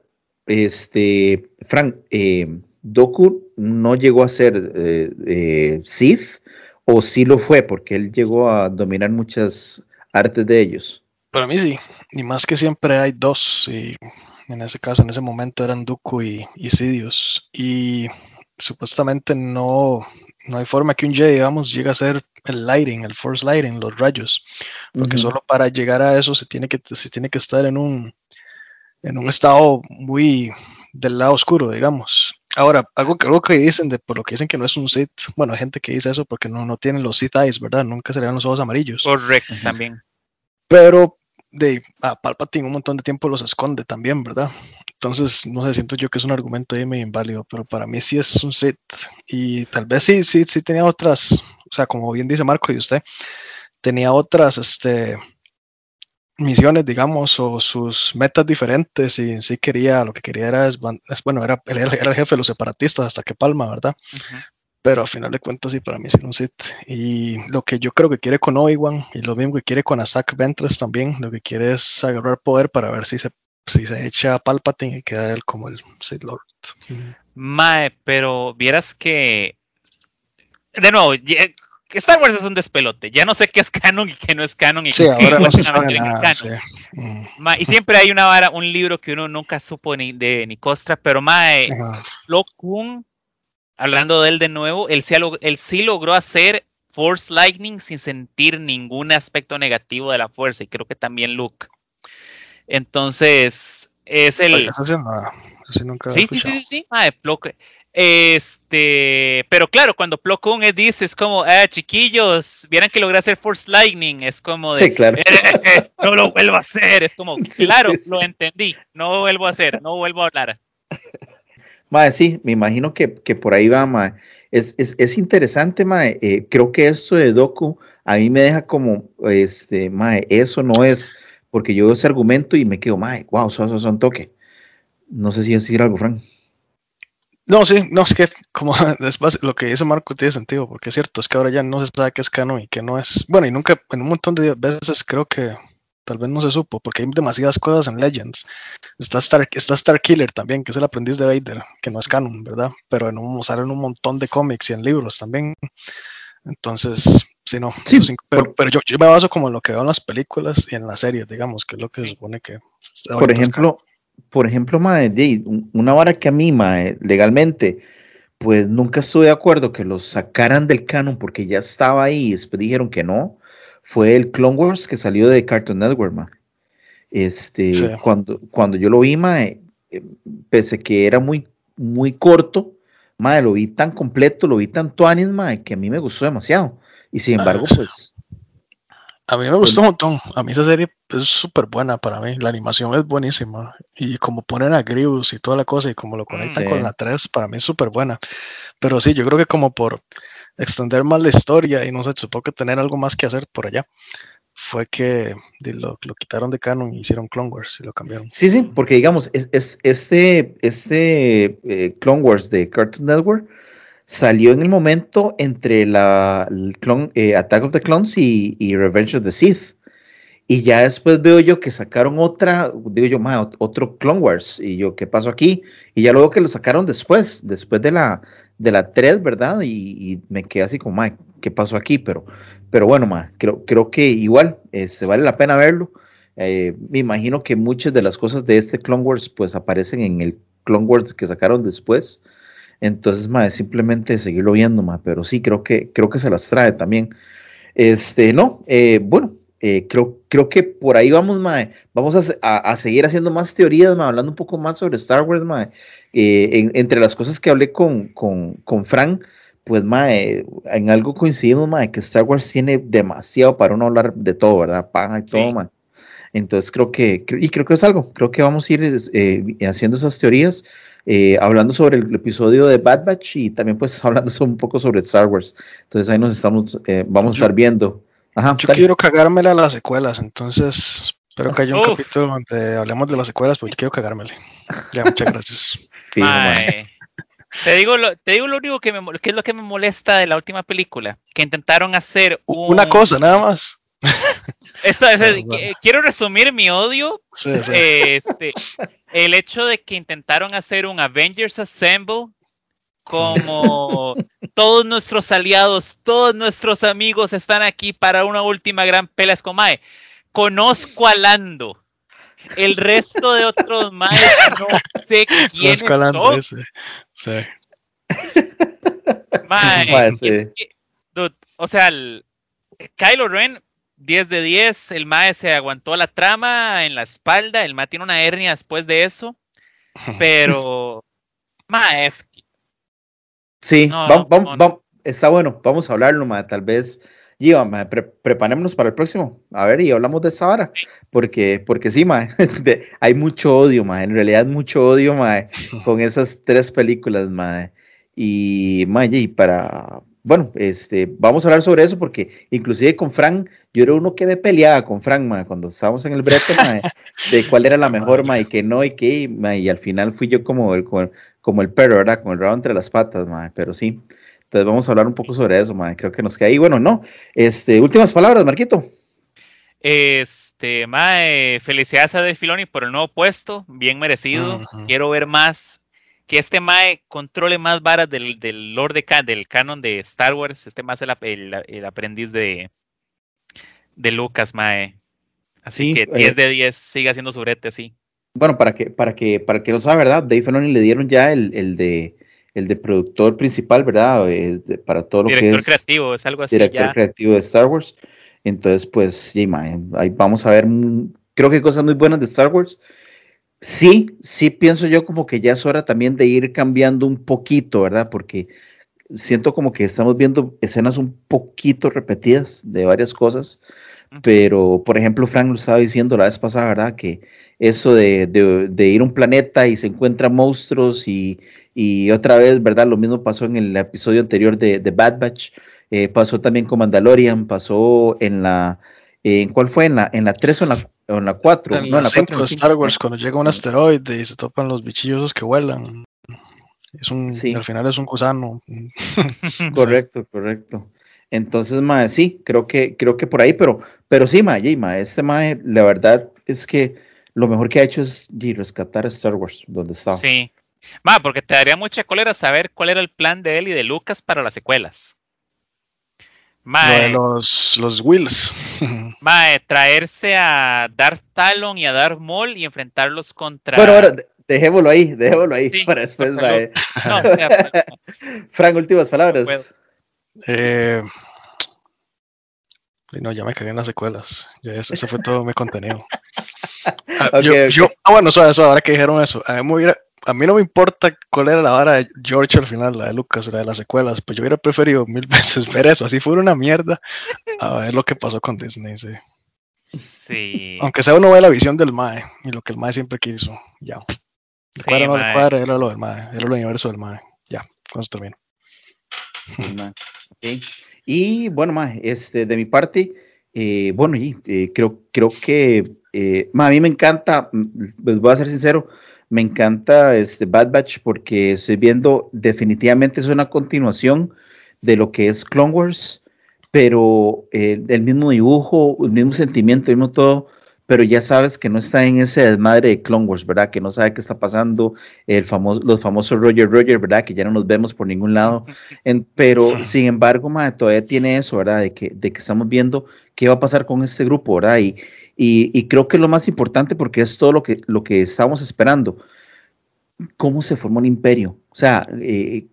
este, Frank, eh, Doku no llegó a ser eh, eh, Sith o sí lo fue porque él llegó a dominar muchas artes de ellos. Para mí sí, y más que siempre hay dos, y en ese caso, en ese momento eran Dooku y, y Sidious, y supuestamente no, no hay forma que un Jedi, digamos, llegue a ser el lighting, el force lighting, los rayos, porque solo para llegar a eso se tiene que, se tiene que estar en un, en un estado muy del lado oscuro, digamos. Ahora, algo, algo que dicen, de, por lo que dicen que no es un Sith, bueno, hay gente que dice eso porque no, no tienen los Sith eyes, ¿verdad? Nunca se le dan los ojos amarillos. Correcto, también. Pero de a Palpatine un montón de tiempo los esconde también, ¿verdad? Entonces, no sé, siento yo que es un argumento ahí medio inválido, pero para mí sí es un Sith. Y tal vez sí, sí, sí tenía otras, o sea, como bien dice Marco y usted, tenía otras, este, misiones, digamos, o sus metas diferentes y sí quería, lo que quería era, es, bueno, era, el jefe de los separatistas hasta que palma, ¿verdad? Pero al final de cuentas sí, para mí es un Sith. Y lo que yo creo que quiere con Obi-Wan y lo mismo que quiere con Asak Ventress también, lo que quiere es agarrar poder para ver si se, si se echa a Palpatine y queda él como el Sith Lord. Mae, pero vieras que... De nuevo, Star Wars es un despelote. Ya no sé qué es canon y qué no es canon. Y sí, ahora no se sabe mm. y siempre hay una vara, un libro que uno nunca supo ni de ni Costra, pero Mae, Lo Kun, hablando de él de nuevo, él sí, él sí logró hacer Force Lightning sin sentir ningún aspecto negativo de la fuerza. Y creo que también Luke. Entonces, es el. sí, sí, sí, sí, sí, Mae, este, pero claro, cuando Plo Koon dice, es como, ah, chiquillos, vieran que logré hacer Force Lightning, es como de, sí, claro. no lo vuelvo a hacer, es como, claro, lo entendí, no vuelvo a hacer, no vuelvo a hablar. Mae, sí, me imagino que, por ahí va, mae. Es, es, interesante, mae. Eh, creo que esto de Doku a mí me deja como, este, mae, eso no es, porque yo veo ese argumento y me quedo, mae, wow, eso es un toque. No sé si decir algo, Frank. No, sí, no, es que como después lo que dice Marco tiene sentido, porque es cierto, es que ahora ya no se sabe qué es canon y qué no es. Bueno, y nunca, en un montón de veces creo que tal vez no se supo, porque hay demasiadas cosas en Legends. Está Star, está Star Killer también, que es el aprendiz de Vader, que no es canon, ¿verdad? Pero en un, salen un montón de cómics y en libros también. Entonces, sí, no. Sí, pero, pero yo, yo, me baso como en lo que veo en las películas y en las series, digamos, que es lo que se supone que... Por ejemplo, por ejemplo, mae, una vara que a mí, mae, legalmente, pues nunca estuve de acuerdo que los sacaran del canon porque ya estaba ahí y después dijeron que no, fue el Clone Wars que salió de Cartoon Network, mae. Este, cuando, cuando yo lo vi, mae, eh, pese que era muy, muy corto, mae, lo vi tan completo, lo vi tan tuanis, mae, que a mí me gustó demasiado. Y sin embargo, pues. A mí me gustó un montón. A mí esa serie es súper buena para mí. La animación es buenísima. Y como ponen a Grievous y toda la cosa y como lo conectan con la 3, para mí es súper buena. Pero sí, yo creo que como por extender más la historia y no sé, supongo que tener algo más que hacer por allá fue que lo, lo, quitaron de canon y hicieron Clone Wars y lo cambiaron. Sí, sí, porque digamos, es, es este, este eh, Clone Wars de Cartoon Network salió en el momento entre la eh, Attack of the Clones y, Revenge of the Sith. Y ya después veo yo que sacaron otra, digo yo, más otro Clone Wars. Y yo, ¿qué pasó aquí? Y ya luego que lo sacaron después, después de la, de la 3, ¿verdad? Y, me quedé así como, ¿qué pasó aquí? Pero, pero bueno, ma, creo, creo que igual se este, vale la pena verlo. Eh, me imagino que muchas de las cosas de este Clone Wars pues aparecen en el Clone Wars que sacaron después. Entonces, simplemente seguirlo viendo, ma, pero sí, creo que, creo que se las trae también. Este, no, eh, bueno, eh, creo, creo que por ahí vamos, vamos a, a, seguir haciendo más teorías, hablando un poco más sobre Star Wars, ma. Eh, entre las cosas que hablé con, con, con Frank, pues mae, en algo coincidimos, mae, que Star Wars tiene demasiado para uno hablar de todo, ¿verdad? Paja y todo, mae. Entonces creo que, y creo que es algo, creo que vamos a ir eh, haciendo esas teorías, eh, hablando sobre el episodio de Bad Batch y también pues hablando un poco sobre Star Wars. Entonces ahí nos estamos, vamos a estar viendo. Ajá, yo quiero cagármela a las secuelas, entonces espero que haya un capítulo donde hablemos de las secuelas, porque quiero cagármela. Ya, muchas gracias. Te digo, lo, te digo lo único que, me, que es lo que me molesta de la última película, que intentaron hacer una cosa nada más. Eso, quiero resumir mi odio. Este, el hecho de que intentaron hacer un Avengers Assemble como todos nuestros aliados, todos nuestros amigos están aquí para una última gran pelea. Es como, mae, conozco a Lando el resto de otros más no sé quiénes son. Ese. Sí. o sea, el, Kylo Ren, 10 de 10, el Mae se aguantó la trama en la espalda, el Mae tiene una hernia después de eso, pero Mae es Sí, vamos, vamos, está bueno, vamos a hablarlo, Mae, tal vez preparémonos para el próximo. A ver, y hablamos de esa hora. Porque, porque sí, ma, hay mucho odio, ma, en realidad mucho odio, ma, con esas tres películas, ma. Y, ma, y para, bueno, este, vamos a hablar sobre eso porque inclusive con Frank, yo era uno que me peleaba con Frank, ma, cuando estábamos en el brete, ma, de cuál era la mejor, ma, y que no, y que, ma, y al final fui yo como el, como el perro, ¿verdad? Con el rabo entre las patas, ma, pero sí. Entonces vamos a hablar un poco sobre eso, man. Creo que nos queda ahí. Bueno, no. Este, últimas palabras, Marquito. Este, mae, felicidades a De Filoni por el nuevo puesto, bien merecido. Quiero ver más, que este mae controle más varas del, del Lord de del canon de Star Wars. Este más el, el, aprendiz de, de Lucas, mae. Así que 10 eh, de 10, siga haciendo su brete así. Bueno, para que, para que, para que lo sabe, ¿verdad? Dave Filoni le dieron ya el, el de el de productor principal, ¿verdad? Eh, para todo lo que es. Director creativo, es algo así. Director creativo de Star Wars. Entonces, pues, sí, ahí vamos a ver, creo que cosas muy buenas de Star Wars. Sí, sí pienso yo como que ya es hora también de ir cambiando un poquito, ¿verdad? Porque siento como que estamos viendo escenas un poquito repetidas de varias cosas, pero por ejemplo, Frank lo estaba diciendo la vez pasada, ¿verdad? Que eso de, de ir a un planeta y se encuentran monstruos y, y otra vez, ¿verdad? Lo mismo pasó en el episodio anterior de, de Bad Batch, eh, pasó también con Mandalorian, pasó en la, ¿en cuál fue? ¿En la, en la 3 o en la, en la 4? En no, la 4. Star Wars, cuando llega un asteroide y se topan los bichillos que vuelan. Es un, Al final es un gusano. correcto, correcto. Entonces, mae, sí, creo que, creo que por ahí, pero, pero sí, mae, mae, este mae, la verdad es que lo mejor que ha hecho es rescatar a Star Wars, donde está. Sí, Ma, porque te daría mucha cólera saber cuál era el plan de él y de Lucas para las secuelas. Los, los Wills. Ma, traerse a Darth Talon y a Darth Maul y enfrentarlos contra. Bueno, bueno, dejémoslo ahí, dejémoslo ahí para después, no, no, Frank, últimas palabras. eh, no, ya me cagué en las secuelas. Ya eso, fue todo mi contenido. Ah, yo, ah, bueno, eso, eso, ahora que dijeron eso, a mí me hubiera, a mí no me importa cuál era la vara de George al final, la de Lucas, la de las secuelas, pues yo hubiera preferido mil veces ver eso, así fuera una mierda, a ver lo que pasó con Disney, sí. Sí. Aunque sea uno ve la visión del Mae y lo que el Mae siempre quiso, ya. Le Sí, cuadra o no le mae. cuadra, era lo del Mae, era el universo del Mae. Ya, con eso termino. Y bueno, ma, este, de mi parte, eh, bueno, y, eh, creo, creo que eh, ma, a mí me encanta, mm, les voy a ser sincero, me encanta este Bad Batch porque estoy viendo, definitivamente es una continuación de lo que es Clone Wars, pero eh, el mismo dibujo, el mismo sentimiento, el mismo todo, pero ya sabes que no está en ese desmadre de Clone Wars, ¿verdad? Que no sabe qué está pasando, el famoso, los famosos Roger Roger, ¿verdad? Que ya no nos vemos por ningún lado. En- pero sin embargo, todavía tiene eso, ¿verdad? De que, de que estamos viendo qué va a pasar con este grupo, ¿verdad? Y, y, creo que es lo más importante porque es todo lo que, lo que estamos esperando. ¿Cómo se formó el imperio? O sea, eh,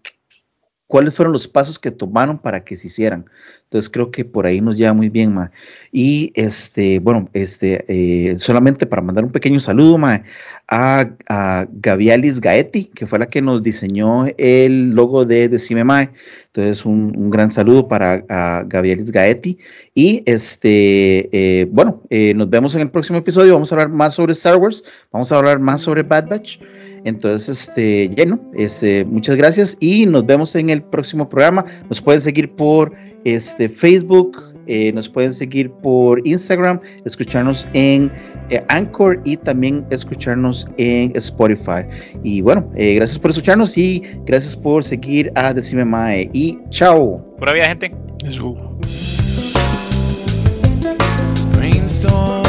¿cuáles fueron los pasos que tomaron para que se hicieran? Entonces creo que por ahí nos lleva muy bien, ma. Y este, bueno, este, eh, solamente para mandar un pequeño saludo, ma, a, a Gavialis Gaetti, que fue la que nos diseñó el logo de Decime Mae. Entonces, un, gran saludo para a Gavialis Gaetti. Y este, eh, bueno, eh, nos vemos en el próximo episodio. Vamos a hablar más sobre Star Wars, vamos a hablar más sobre Bad Batch. Entonces, este, lleno, este, muchas gracias y nos vemos en el próximo programa. Nos pueden seguir por este, Facebook, eh, nos pueden seguir por Instagram, escucharnos en eh, Anchor y también escucharnos en Spotify. Y bueno, eh, gracias por escucharnos y gracias por seguir a Decime Mae. Y chao. Pura vida, gente. Eso. Brainstorm.